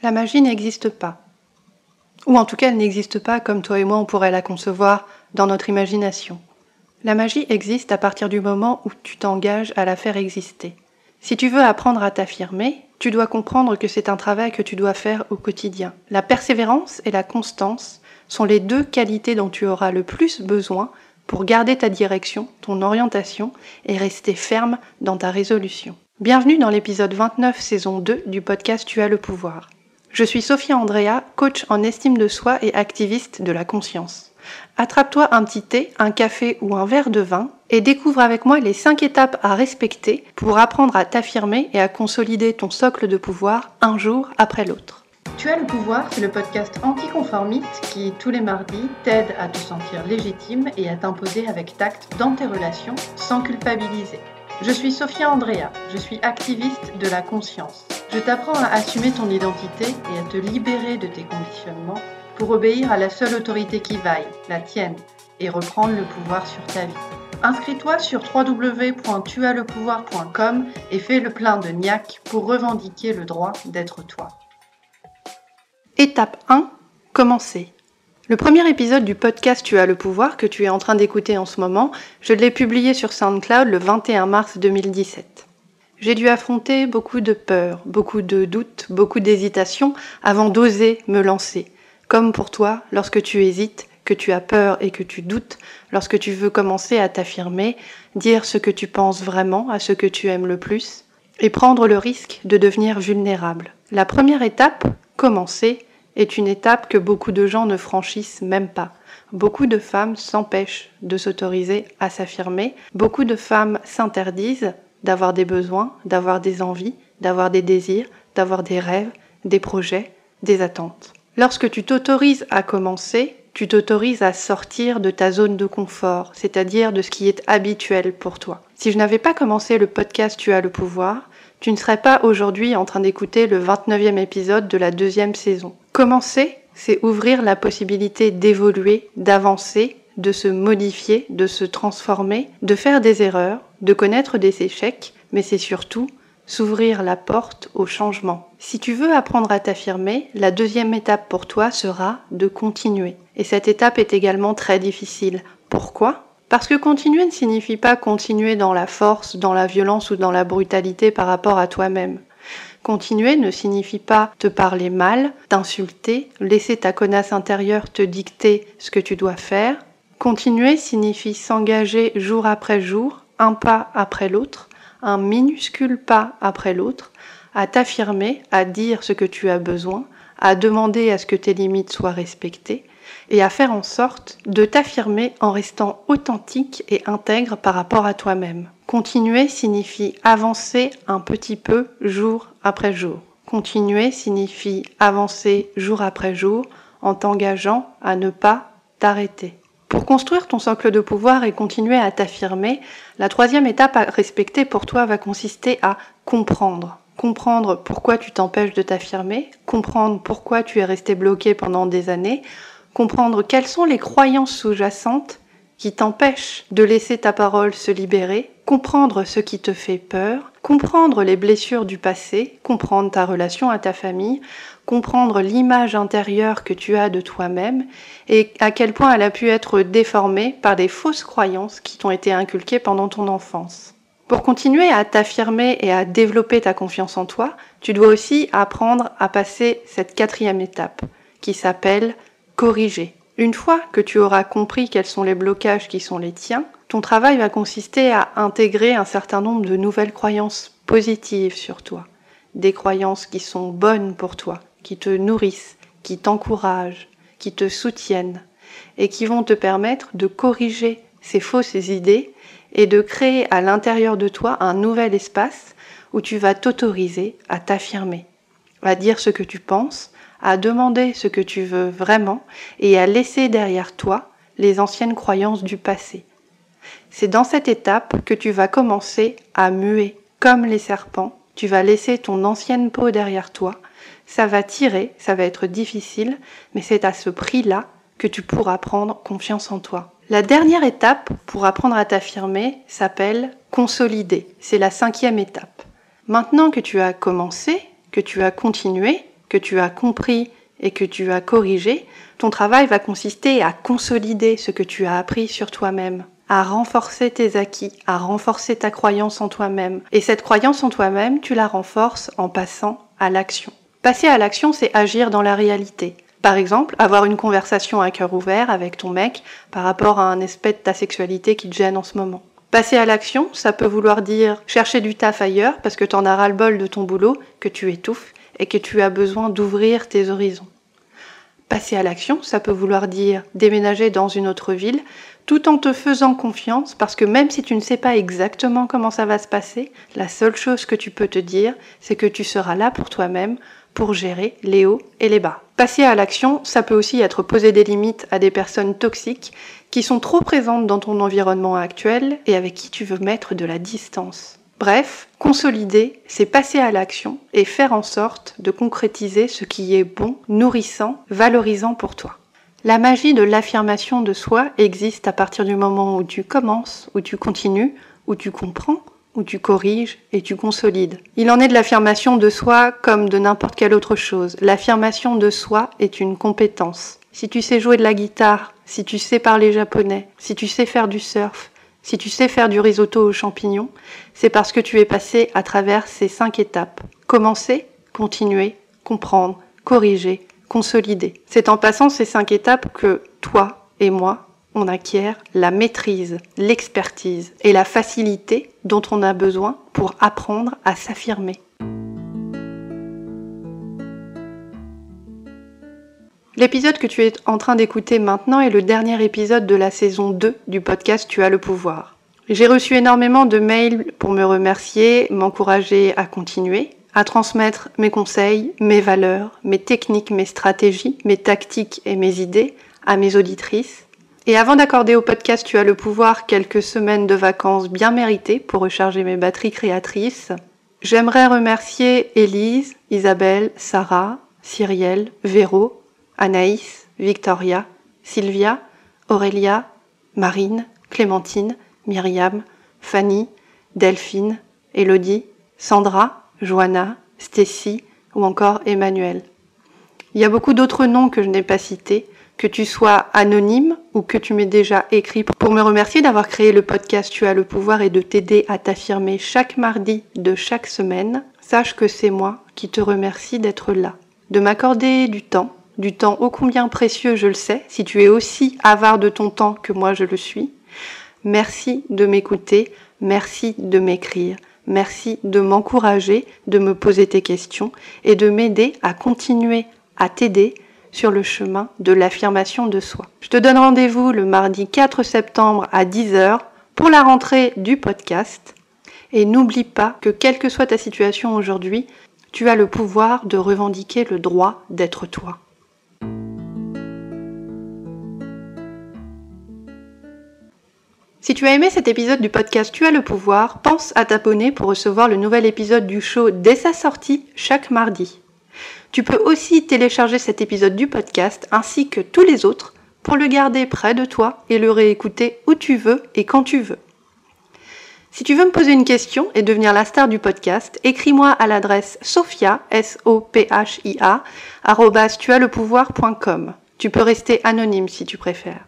La magie n'existe pas. Ou en tout cas, elle n'existe pas comme toi et moi on pourrait la concevoir dans notre imagination. La magie existe à partir du moment où tu t'engages à la faire exister. Si tu veux apprendre à t'affirmer, tu dois comprendre que c'est un travail que tu dois faire au quotidien. La persévérance et la constance sont les deux qualités dont tu auras le plus besoin pour garder ta direction, ton orientation et rester ferme dans ta résolution. Bienvenue dans l'épisode 29 saison 2 du podcast Tu as le pouvoir. Je suis Sophia Andrea, coach en estime de soi et activiste de la conscience. Attrape-toi un petit thé, un café ou un verre de vin et découvre avec moi les 5 étapes à respecter pour apprendre à t'affirmer et à consolider ton socle de pouvoir un jour après l'autre. Tu as le pouvoir, c'est le podcast anticonformiste qui, tous les mardis, t'aide à te sentir légitime et à t'imposer avec tact dans tes relations sans culpabiliser. Je suis Sophia Andrea, je suis activiste de la conscience. Je t'apprends à assumer ton identité et à te libérer de tes conditionnements pour obéir à la seule autorité qui vaille, la tienne, et reprendre le pouvoir sur ta vie. Inscris-toi sur www.tuaslepouvoir.com et fais le plein de niac pour revendiquer le droit d'être toi. Étape 1. Commencer. Le premier épisode du podcast Tu as le pouvoir que tu es en train d'écouter en ce moment, je l'ai publié sur SoundCloud le 21 mars 2017. J'ai dû affronter beaucoup de peurs, beaucoup de doutes, beaucoup d'hésitations avant d'oser me lancer. Comme pour toi, lorsque tu hésites, que tu as peur et que tu doutes, lorsque tu veux commencer à t'affirmer, dire ce que tu penses vraiment à ce que tu aimes le plus, et prendre le risque de devenir vulnérable. La première étape, commencer, est une étape que beaucoup de gens ne franchissent même pas. Beaucoup de femmes s'empêchent de s'autoriser à s'affirmer. Beaucoup de femmes s'interdisent d'avoir des besoins, d'avoir des envies, d'avoir des désirs, d'avoir des rêves, des projets, des attentes. Lorsque tu t'autorises à commencer, tu t'autorises à sortir de ta zone de confort, c'est-à-dire de ce qui est habituel pour toi. Si je n'avais pas commencé le podcast Tu as le pouvoir, tu ne serais pas aujourd'hui en train d'écouter le 29e épisode de la deuxième saison. Commencer, c'est ouvrir la possibilité d'évoluer, d'avancer, de se modifier, de se transformer, de faire des erreurs, de connaître des échecs, mais c'est surtout s'ouvrir la porte au changement. Si tu veux apprendre à t'affirmer, la deuxième étape pour toi sera de continuer. Et cette étape est également très difficile. Pourquoi? Parce que continuer ne signifie pas continuer dans la force, dans la violence ou dans la brutalité par rapport à toi-même. Continuer ne signifie pas te parler mal, t'insulter, laisser ta connasse intérieure te dicter ce que tu dois faire. Continuer signifie s'engager jour après jour, un pas après l'autre, un minuscule pas après l'autre, à t'affirmer, à dire ce que tu as besoin, à demander à ce que tes limites soient respectées, et à faire en sorte de t'affirmer en restant authentique et intègre par rapport à toi-même. Continuer signifie avancer un petit peu jour après jour. Continuer signifie avancer jour après jour en t'engageant à ne pas t'arrêter. Pour construire ton socle de pouvoir et continuer à t'affirmer, la troisième étape à respecter pour toi va consister à comprendre. Comprendre pourquoi tu t'empêches de t'affirmer, comprendre pourquoi tu es resté bloqué pendant des années, comprendre quelles sont les croyances sous-jacentes qui t'empêchent de laisser ta parole se libérer, comprendre ce qui te fait peur, comprendre les blessures du passé, comprendre ta relation à ta famille, comprendre l'image intérieure que tu as de toi-même et à quel point elle a pu être déformée par des fausses croyances qui t'ont été inculquées pendant ton enfance. Pour continuer à t'affirmer et à développer ta confiance en toi, tu dois aussi apprendre à passer cette quatrième étape qui s'appelle corriger. Une fois que tu auras compris quels sont les blocages qui sont les tiens, ton travail va consister à intégrer un certain nombre de nouvelles croyances positives sur toi, des croyances qui sont bonnes pour toi, qui te nourrissent, qui t'encouragent, qui te soutiennent et qui vont te permettre de corriger ces fausses idées et de créer à l'intérieur de toi un nouvel espace où tu vas t'autoriser à t'affirmer, à dire ce que tu penses, à demander ce que tu veux vraiment et à laisser derrière toi les anciennes croyances du passé. C'est dans cette étape que tu vas commencer à muer comme les serpents. Tu vas laisser ton ancienne peau derrière toi. Ça va tirer, ça va être difficile, mais c'est à ce prix-là que tu pourras prendre confiance en toi. La dernière étape pour apprendre à t'affirmer s'appelle consolider. C'est la cinquième étape. Maintenant que tu as commencé, que tu as continué, que tu as compris et que tu as corrigé, ton travail va consister à consolider ce que tu as appris sur toi-même, à renforcer tes acquis, à renforcer ta croyance en toi-même. Et cette croyance en toi-même, tu la renforces en passant à l'action. Passer à l'action, c'est agir dans la réalité. Par exemple, avoir une conversation à cœur ouvert avec ton mec par rapport à un aspect de ta sexualité qui te gêne en ce moment. Passer à l'action, ça peut vouloir dire chercher du taf ailleurs parce que t'en as ras-le-bol de ton boulot, que tu étouffes et que tu as besoin d'ouvrir tes horizons. Passer à l'action, ça peut vouloir dire déménager dans une autre ville tout en te faisant confiance parce que même si tu ne sais pas exactement comment ça va se passer, la seule chose que tu peux te dire, c'est que tu seras là pour toi-même pour gérer les hauts et les bas. Passer à l'action, ça peut aussi être poser des limites à des personnes toxiques qui sont trop présentes dans ton environnement actuel et avec qui tu veux mettre de la distance. Bref, consolider, c'est passer à l'action et faire en sorte de concrétiser ce qui est bon, nourrissant, valorisant pour toi. La magie de l'affirmation de soi existe à partir du moment où tu commences, où tu continues, où tu comprends, où tu corriges et tu consolides. Il en est de l'affirmation de soi comme de n'importe quelle autre chose. L'affirmation de soi est une compétence. Si tu sais jouer de la guitare, si tu sais parler japonais, si tu sais faire du surf, si tu sais faire du risotto aux champignons, c'est parce que tu es passé à travers ces cinq étapes. Commencer, continuer, comprendre, corriger, consolider. C'est en passant ces cinq étapes que toi et moi, on acquiert la maîtrise, l'expertise et la facilité dont on a besoin pour apprendre à s'affirmer. L'épisode que tu es en train d'écouter maintenant est le dernier épisode de la saison 2 du podcast Tu as le pouvoir. J'ai reçu énormément de mails pour me remercier, m'encourager à continuer, à transmettre mes conseils, mes valeurs, mes techniques, mes stratégies, mes tactiques et mes idées à mes auditrices. Et avant d'accorder au podcast Tu as le pouvoir quelques semaines de vacances bien méritées pour recharger mes batteries créatrices, j'aimerais remercier Élise, Isabelle, Sarah, Cyrielle, Véro, Anaïs, Victoria, Sylvia, Aurélia, Marine, Clémentine, Myriam, Fanny, Delphine, Elodie, Sandra, Joanna, Stacy ou encore Emmanuel. Il y a beaucoup d'autres noms que je n'ai pas cités, que tu sois anonyme ou que tu m'aies déjà écrit pour me remercier d'avoir créé le podcast Tu as le pouvoir et de t'aider à t'affirmer chaque mardi de chaque semaine. Sache que c'est moi qui te remercie d'être là, de m'accorder du temps du temps ô combien précieux, je le sais, si tu es aussi avare de ton temps que moi je le suis. Merci de m'écouter, merci de m'écrire, merci de m'encourager, de me poser tes questions et de m'aider à continuer à t'aider sur le chemin de l'affirmation de soi. Je te donne rendez-vous le mardi 4 septembre à 10h pour la rentrée du podcast. Et n'oublie pas que quelle que soit ta situation aujourd'hui, tu as le pouvoir de revendiquer le droit d'être toi. Si tu as aimé cet épisode du podcast Tu as le pouvoir, pense à t'abonner pour recevoir le nouvel épisode du show dès sa sortie chaque mardi. Tu peux aussi télécharger cet épisode du podcast ainsi que tous les autres pour le garder près de toi et le réécouter où tu veux et quand tu veux. Si tu veux me poser une question et devenir la star du podcast, écris-moi à l'adresse sophia, s o p h i a Tu peux rester anonyme si tu préfères.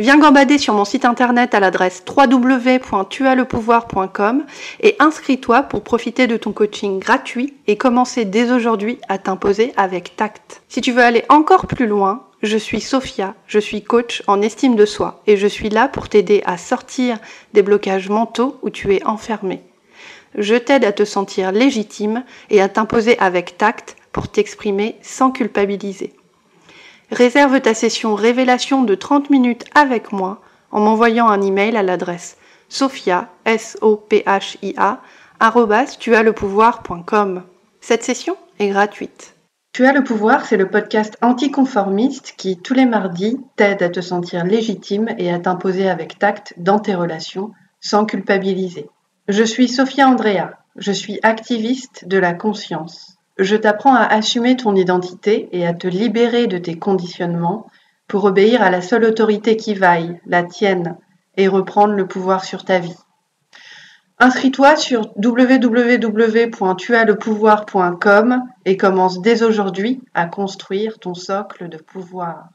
Viens gambader sur mon site internet à l'adresse www.tuaslepouvoir.com et inscris-toi pour profiter de ton coaching gratuit et commencer dès aujourd'hui à t'imposer avec tact. Si tu veux aller encore plus loin, je suis Sophia, je suis coach en estime de soi et je suis là pour t'aider à sortir des blocages mentaux où tu es enfermé. Je t'aide à te sentir légitime et à t'imposer avec tact pour t'exprimer sans culpabiliser. Réserve ta session révélation de 30 minutes avec moi en m'envoyant un email à l'adresse sophia, s o p h i a Cette session est gratuite. Tu as le pouvoir, c'est le podcast anticonformiste qui, tous les mardis, t'aide à te sentir légitime et à t'imposer avec tact dans tes relations sans culpabiliser. Je suis Sophia Andrea, je suis activiste de la conscience. Je t'apprends à assumer ton identité et à te libérer de tes conditionnements pour obéir à la seule autorité qui vaille, la tienne, et reprendre le pouvoir sur ta vie. Inscris-toi sur www.tuaslepouvoir.com et commence dès aujourd'hui à construire ton socle de pouvoir.